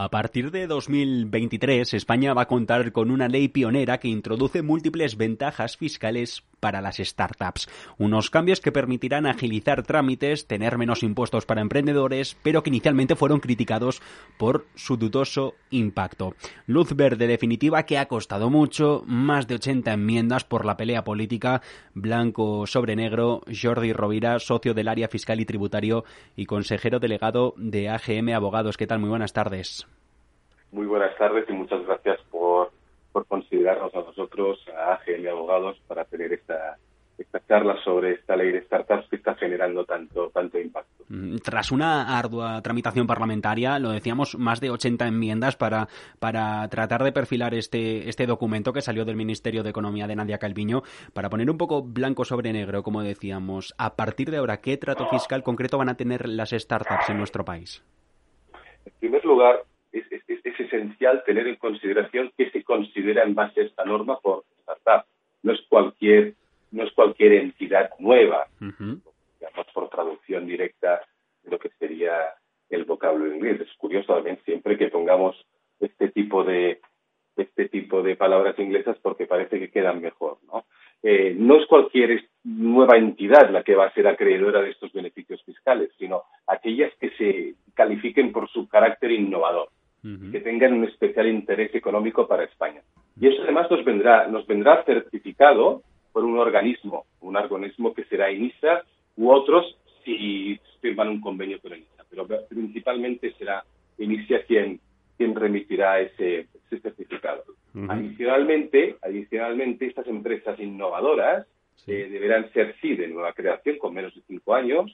A partir de 2023, España va a contar con una ley pionera que introduce múltiples ventajas fiscales para las startups. Unos cambios que permitirán agilizar trámites, tener menos impuestos para emprendedores, pero que inicialmente fueron criticados por su dudoso impacto. Luz verde definitiva que ha costado mucho, más de 80 enmiendas por la pelea política, blanco sobre negro, Jordi Rovira, socio del área fiscal y tributario y consejero delegado de AGM Abogados. ¿Qué tal? Muy buenas tardes. Muy buenas tardes y muchas gracias por, por considerarnos a nosotros, a AGM Abogados, para tener esta, esta charla sobre esta ley de startups que está generando tanto, tanto impacto. Mm, tras una ardua tramitación parlamentaria, lo decíamos, más de 80 enmiendas para, para tratar de perfilar este, este documento que salió del Ministerio de Economía de Nadia Calviño, para poner un poco blanco sobre negro, como decíamos, a partir de ahora, ¿qué trato fiscal concreto van a tener las startups en nuestro país? En primer lugar, es, esencial tener en consideración qué se considera en base a esta norma por startup. No es cualquier, no es cualquier entidad nueva, digamos por traducción directa de lo que sería el vocablo inglés. Es curioso también siempre que pongamos este tipo de este tipo de palabras inglesas porque parece que quedan mejor, ¿no? Eh, no es cualquier nueva entidad la que va a ser acreedora de estos beneficios fiscales, sino aquellas que se califiquen por su carácter innovador que tengan un especial interés económico para España. Y eso además nos vendrá, nos vendrá certificado por un organismo, un organismo que será INISA u otros si firman un convenio con INISA, pero principalmente será INISA quien, quien remitirá ese, certificado. Adicionalmente, adicionalmente, estas empresas innovadoras eh, deberán ser sí de nueva creación con menos de cinco años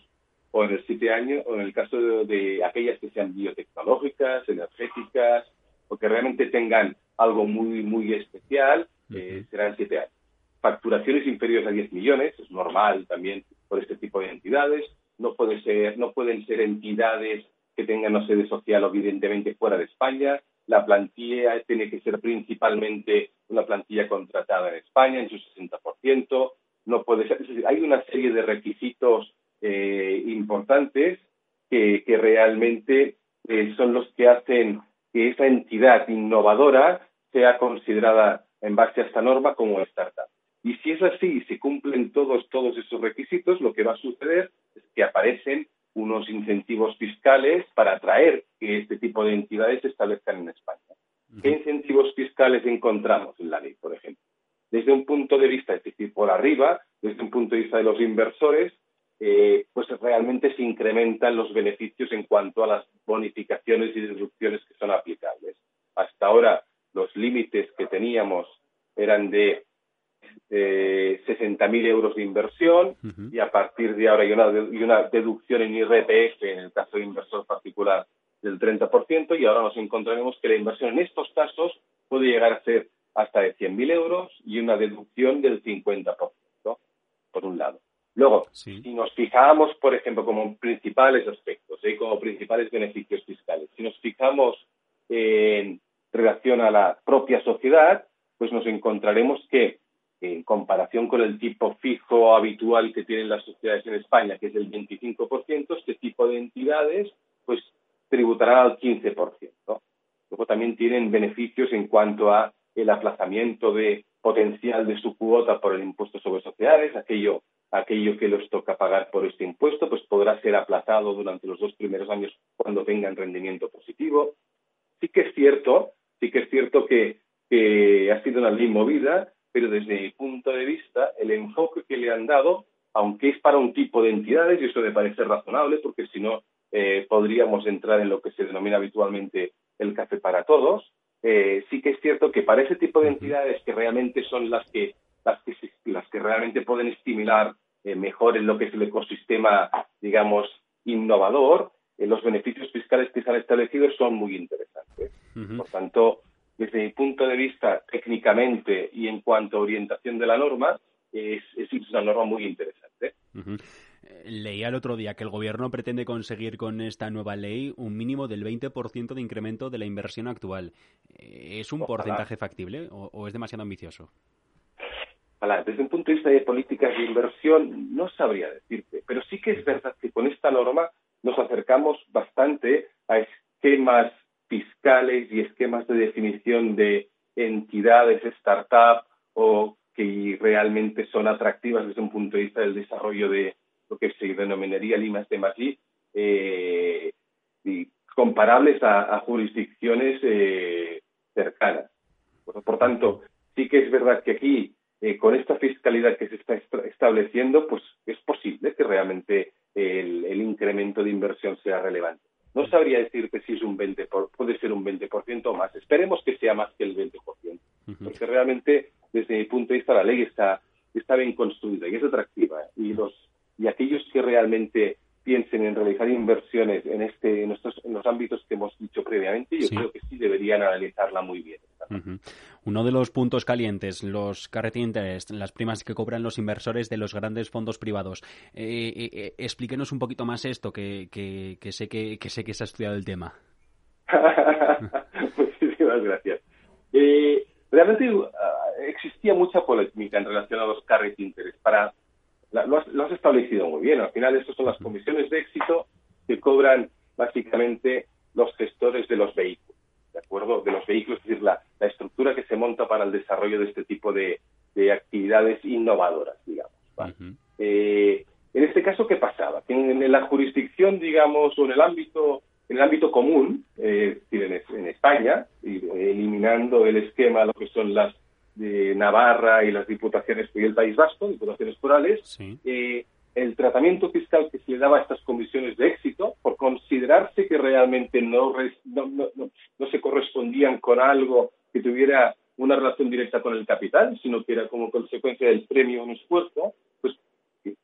o en el siete años, o en el caso de, aquellas que sean biotecnológicas, energéticas, o que realmente tengan algo muy, muy especial, eh, serán siete años. Facturaciones inferiores a 10 millones, es normal también por este tipo de entidades. No, puede ser, no pueden ser entidades que tengan una sede social, evidentemente, fuera de España. La plantilla tiene que ser principalmente una plantilla contratada en España, en su 60%. No puede ser, hay una serie de requisitos eh, importantes que, realmente eh, son los que hacen que esa entidad innovadora sea considerada en base a esta norma como startup. Y si es así y se cumplen todos, todos esos requisitos, lo que va a suceder es que aparecen unos incentivos fiscales para atraer que este tipo de entidades se establezcan en España. ¿Qué incentivos fiscales encontramos en la ley, por ejemplo? Desde un punto de vista, es decir, por arriba, desde un punto de vista de los inversores, eh, pues realmente se incrementan los beneficios en cuanto a las bonificaciones y deducciones que son aplicables. Hasta ahora los límites que teníamos eran de eh, 60.000 euros de inversión y a partir de ahora hay una, y una deducción en IRPF en el caso de inversor particular del 30% y ahora nos encontraremos que la inversión en estos casos puede llegar a ser hasta de 100.000 euros y una deducción del 50%, por un lado. Luego, si nos fijamos, por ejemplo, como principales aspectos, ¿eh? como principales beneficios fiscales, si nos fijamos en relación a la propia sociedad, pues nos encontraremos que en comparación con el tipo fijo habitual que tienen las sociedades en España, que es el 25%, este tipo de entidades pues tributarán al 15%. Luego también tienen beneficios en cuanto a el aplazamiento de potencial de su cuota por el impuesto sobre sociedades, aquello aquello que les toca pagar por este impuesto, pues podrá ser aplazado durante los dos primeros años cuando tengan rendimiento positivo. Sí que es cierto, sí que es cierto que, ha sido una ley movida, pero desde mi punto de vista, el enfoque que le han dado, aunque es para un tipo de entidades, y eso me parece razonable, porque si no eh, podríamos entrar en lo que se denomina habitualmente el café para todos, eh, sí que es cierto que para ese tipo de entidades que realmente son las que las que, las que realmente pueden estimular eh, mejor en lo que es el ecosistema, digamos, innovador, eh, los beneficios fiscales que se han establecido son muy interesantes. Por tanto, desde mi punto de vista, técnicamente y en cuanto a orientación de la norma, es, es una norma muy interesante. Leía el otro día que el Gobierno pretende conseguir con esta nueva ley un mínimo del 20% de incremento de la inversión actual. ¿Es un porcentaje factible o, es demasiado ambicioso? Desde un punto de vista de políticas de inversión, no sabría decirte, pero sí que es verdad que con esta norma nos acercamos bastante a esquemas fiscales y esquemas de definición de entidades startup o que realmente son atractivas desde un punto de vista del desarrollo de lo que se denominaría limas de Madrid, eh, y comparables a, jurisdicciones eh, cercanas. Por, tanto, sí que es verdad que aquí, eh, con esta fiscalidad que se está estableciendo, pues es posible que realmente el, incremento de inversión sea relevante. No sabría decirte si es un 20%, puede ser un 20% o más. Esperemos que sea más que el 20%, porque realmente, desde mi punto de vista, la ley está, está bien construida y es atractiva. Y, los, y aquellos que realmente piensen en realizar inversiones en este en, estos, en los ámbitos que hemos dicho previamente, yo creo que sí deberían analizarla muy bien. Uno de los puntos calientes, los carrete interest, las primas que cobran los inversores de los grandes fondos privados. Eh, eh, eh, explíquenos un poquito más esto, que, que, sé que, que, sé que se ha estudiado el tema. Muchísimas gracias. realmente ah, existía mucha polémica en relación a los carrete interest. Para lo has, establecido muy bien. Al final, estas son las comisiones de éxito que cobran básicamente los gestores de los vehículos, ¿de acuerdo? De los vehículos, es decir, la, estructura que se monta para el desarrollo de este tipo de, actividades innovadoras, digamos. Eh, en este caso, ¿qué pasaba? Que en, la jurisdicción, digamos, o en el ámbito, en el ámbito común, eh, en, en España, eliminando el esquema, lo que son las de Navarra y las diputaciones y el País Vasco, diputaciones forales, eh, el tratamiento fiscal que se le daba a estas comisiones de éxito, por considerarse que realmente no, no, se correspondían con algo que tuviera una relación directa con el capital, sino que era como consecuencia del premio a un esfuerzo, pues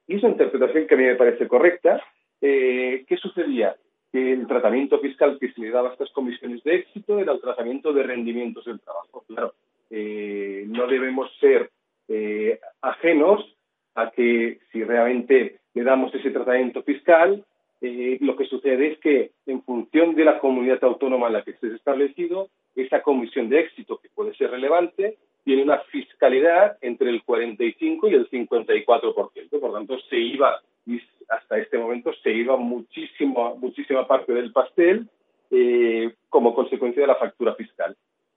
esa interpretación que a mí me parece correcta, eh, ¿qué sucedía? Que el tratamiento fiscal que se le daba a estas comisiones de éxito era el tratamiento de rendimientos del trabajo. Claro, eh, no debemos ser eh, ajenos a que realmente le damos ese tratamiento fiscal, eh, lo que sucede es que en función de la comunidad autónoma en la que esté establecido, esa comisión de éxito, que puede ser relevante, tiene una fiscalidad entre el 45 y el 54%. Por tanto, se iba, y hasta este momento, se iba muchísimo, muchísima parte del pastel como consecuencia de la factura fiscal.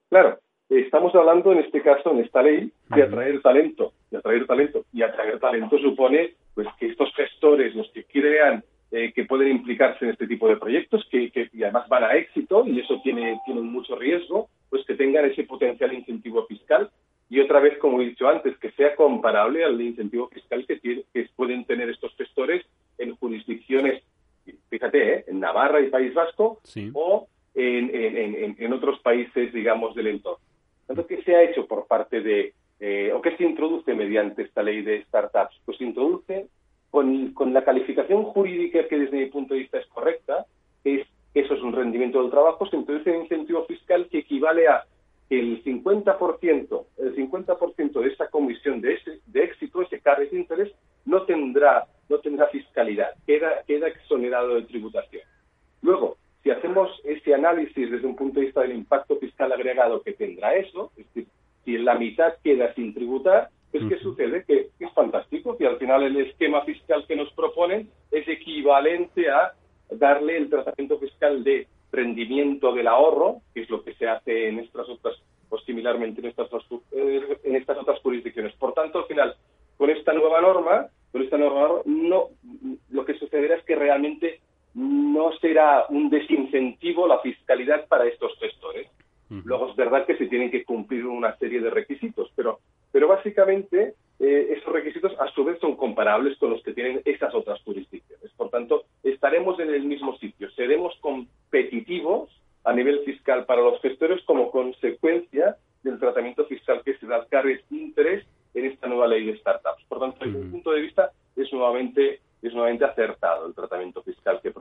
Claro, estamos hablando en este caso, en esta ley, de atraer talento, de atraer talento. Y atraer talento supone pues que estos gestores, los que crean eh, que pueden implicarse en este tipo de proyectos, que, y además van a éxito, y eso tiene, tiene mucho riesgo, pues que tengan ese potencial incentivo fiscal. Y otra vez, como he dicho antes, que sea comparable al incentivo fiscal que, que pueden tener estos gestores en jurisdicciones, fíjate, ¿eh? en Navarra y País Vasco, o en, en otros países, digamos, del entorno. ¿qué se ha hecho por parte de, eh, o qué se introduce mediante esta ley de startups? Pues se introduce con, la calificación jurídica que desde mi punto de vista es correcta, que es eso es un rendimiento del trabajo, se introduce un incentivo fiscal que equivale a que el 50%, el 50% de esa comisión de, ese, de éxito, ese carry de interés, no tendrá, no tendrá fiscalidad, queda, queda exonerado de tributación. Luego, si hacemos ese análisis desde un punto de vista del impacto fiscal agregado que tendrá eso, es decir, si la mitad queda sin tributar, pues ¿qué sucede? Que, es fantástico, que al final el esquema fiscal que nos proponen es equivalente a darle el tratamiento fiscal de rendimiento del ahorro, que es lo que se hace en estas otras, o similarmente en estas, eh, en estas otras jurisdicciones. Por tanto, al final, con esta nueva norma, con esta norma, no, lo que sucederá es que realmente no será un desincentivo la fiscalidad para estos gestores. Luego es verdad que se tienen que cumplir una serie de requisitos, pero, pero básicamente eh, esos requisitos a su vez son comparables con los que tienen esas otras jurisdicciones. Por tanto, estaremos en el mismo sitio, seremos competitivos a nivel fiscal para los gestores como consecuencia del tratamiento fiscal que se da al carry interés en esta nueva ley de startups. Por tanto, desde un punto de vista es nuevamente es nuevamente acertado el tratamiento fiscal que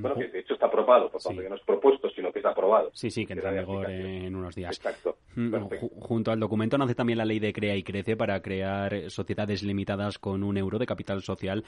Bueno, que de hecho está aprobado, por tanto, que no es propuesto, sino que está aprobado. Sí, sí, que entra en vigor en unos días. Exacto. Mm, junto al documento nace también la ley de Crea y Crece para crear sociedades limitadas con un euro de capital social.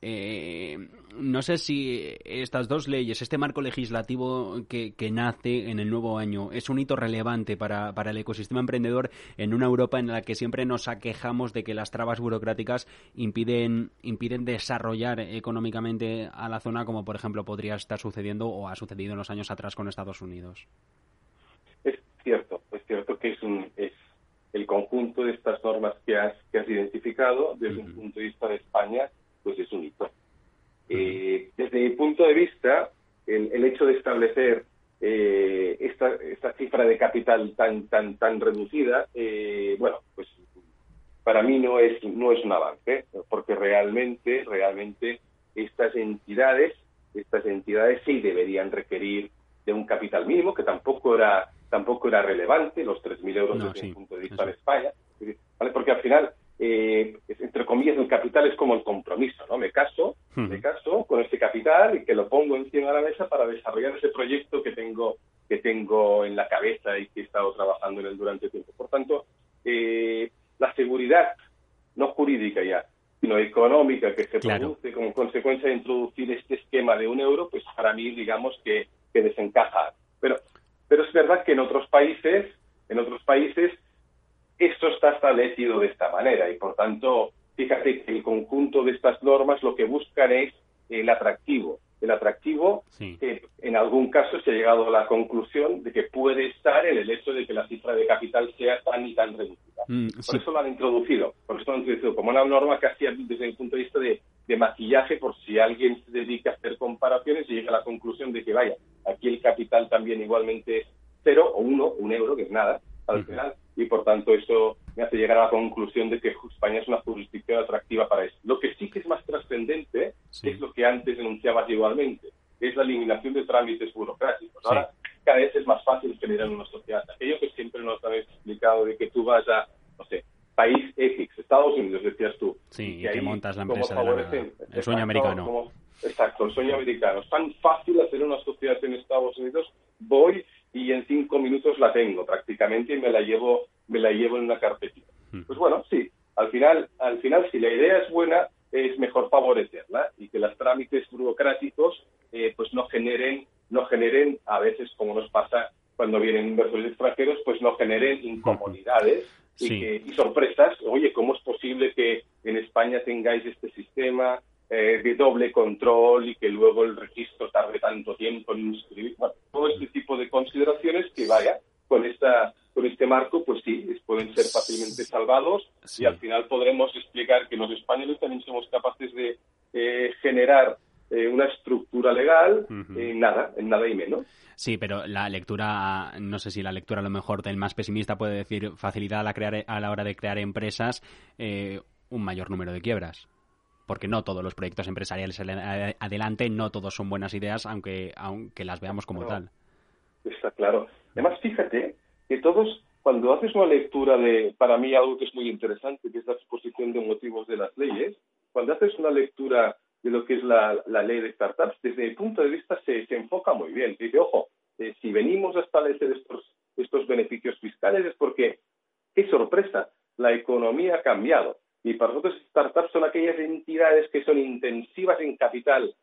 Eh, no sé si estas dos leyes, este marco legislativo que, nace en el nuevo año, es un hito relevante para, para el ecosistema emprendedor en una Europa en la que siempre nos aquejamos de que las trabas burocráticas impiden, impiden desarrollar económicamente a la zona, como por ejemplo podría estar sucediendo o ha sucedido en los años atrás con Estados Unidos. Es cierto, es cierto que es, un, es el conjunto de estas normas que has, que has identificado desde un punto de vista de España, pues es un hito. Eh, desde mi punto de vista, el, hecho de establecer eh, esta, esta, cifra de capital tan tan tan reducida, eh, bueno, pues para mí no es no es un avance, porque realmente realmente estas entidades estas entidades sí deberían requerir de un capital mínimo que tampoco era tampoco era relevante los 3.000 euros desde el punto de vista de España, ¿vale? porque al final eh, entre comillas, el capital es como el compromiso, ¿no? Me caso, me caso con este capital y que lo pongo encima de la mesa para desarrollar ese proyecto que tengo que tengo en la cabeza y que he estado trabajando en él durante tiempo. Por tanto, eh, la seguridad, no jurídica ya, sino económica que se produce como consecuencia de introducir este esquema de un euro, pues para mí, digamos que, que desencaja. Pero, pero es verdad que en otros países, en otros países esto está establecido de esta manera y, por tanto, fíjate que el conjunto de estas normas lo que buscan es el atractivo. El atractivo que en algún caso se ha llegado a la conclusión de que puede estar en el hecho de que la cifra de capital sea tan y tan reducida. Mm, por eso lo han introducido, por eso lo han introducido como una norma casi desde el punto de vista de, de maquillaje por si alguien se dedica a hacer comparaciones y llega a la conclusión de que vaya, aquí el capital también igualmente es cero o uno, un euro, que es nada, al final, y por tanto eso me hace llegar a la conclusión de que España es una jurisdicción atractiva para eso. Lo que sí que es más trascendente es lo que antes denunciabas igualmente, es la eliminación de trámites burocráticos. Ahora cada vez es más fácil generar una sociedad. Aquello que siempre nos habéis explicado de que tú vas a, no sé, país X, Estados Unidos, decías tú. Sí, y, que montas la empresa de el sueño americano. exacto, el sueño americano. Es tan fácil hacer una sociedad en Estados Unidos, voy y en cinco minutos la tengo prácticamente y me la llevo, me la llevo en una carpetita. Hmm. Pues bueno, sí, al final, al final si la idea es buena, es mejor favorecerla y que los trámites burocráticos eh, pues no generen, no generen, a veces como nos pasa cuando vienen inversores extranjeros, pues no generen incomodidades y, y sorpresas. Oye, ¿cómo es posible que en España tengáis este sistema? Eh, de doble control y que luego el registro tarde tanto tiempo en inscribir. todo este tipo de consideraciones que vaya con esta este marco, pues sí, pueden ser fácilmente salvados y al final podremos explicar que los españoles también somos capaces de eh, generar eh, una estructura legal en nada, en nada y menos. Sí, pero la lectura, no sé si la lectura a lo mejor del más pesimista puede decir facilidad a la, crear, a la hora de crear empresas, un mayor número de quiebras porque no todos los proyectos empresariales adelante, no todos son buenas ideas, aunque, aunque las veamos como tal. Está claro. Además, fíjate que todos, cuando haces una lectura de, para mí, algo que es muy interesante, que es la exposición de motivos de las leyes, cuando haces una lectura de lo que es la, ley de startups, desde mi punto de vista se, enfoca muy bien. Dice, ojo, eh, si venimos a establecer estos, estos beneficios fiscales es porque, qué sorpresa, la economía ha cambiado y para nosotros startups son aquellas entidades que son intensivas en capital,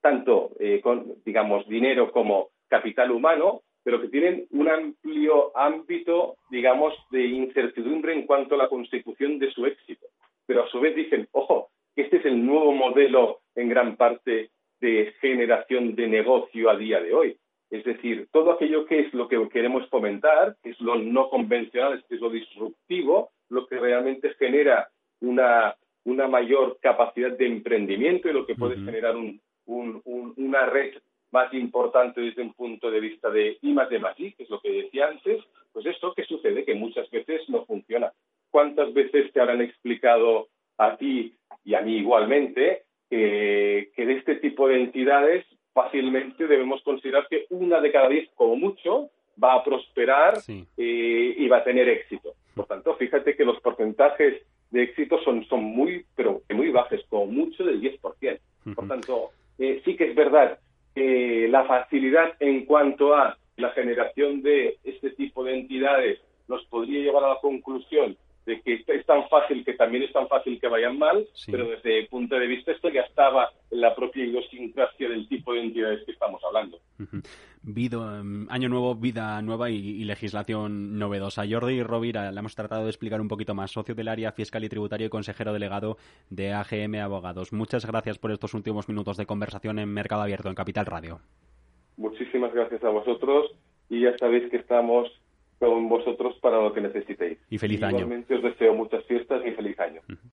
tanto eh, con, digamos, dinero como capital humano, pero que tienen un amplio ámbito, digamos, de incertidumbre en cuanto a la constitución de su éxito. Pero a su vez dicen, ojo, este es el nuevo modelo en gran parte de generación de negocio a día de hoy. Es decir, todo aquello que es lo que queremos fomentar, que es lo no convencional, que es lo disruptivo, lo que realmente genera una, una mayor capacidad de emprendimiento y lo que puede generar un, una red más importante desde un punto de vista de I más de más I, que es lo que decía antes, pues esto que sucede, que muchas veces no funciona. ¿Cuántas veces te habrán explicado a ti y a mí igualmente que, de este tipo de entidades fácilmente debemos considerar que una de cada diez, como mucho, va a prosperar eh, y va a tener éxito? Por tanto, fíjate que los porcentajes de éxito son, son muy, pero muy bajas, como mucho del 10%. Por tanto, eh, sí que es verdad que la facilidad en cuanto a la generación de este tipo de entidades nos podría llevar a la conclusión de que es tan fácil que también es tan fácil que vayan mal, pero desde el punto de vista esto ya estaba en la propia idiosincrasia del tipo de entidades que estamos hablando. Em, año nuevo, vida nueva y, legislación novedosa. Jordi Rovira, le hemos tratado de explicar un poquito más, socio del área fiscal y tributario y consejero delegado de AGM Abogados. Muchas gracias por estos últimos minutos de conversación en Mercado Abierto, en Capital Radio. Muchísimas gracias a vosotros y ya sabéis que estamos con vosotros para lo que necesitéis. Y feliz año. Igualmente os deseo muchas fiestas y feliz año.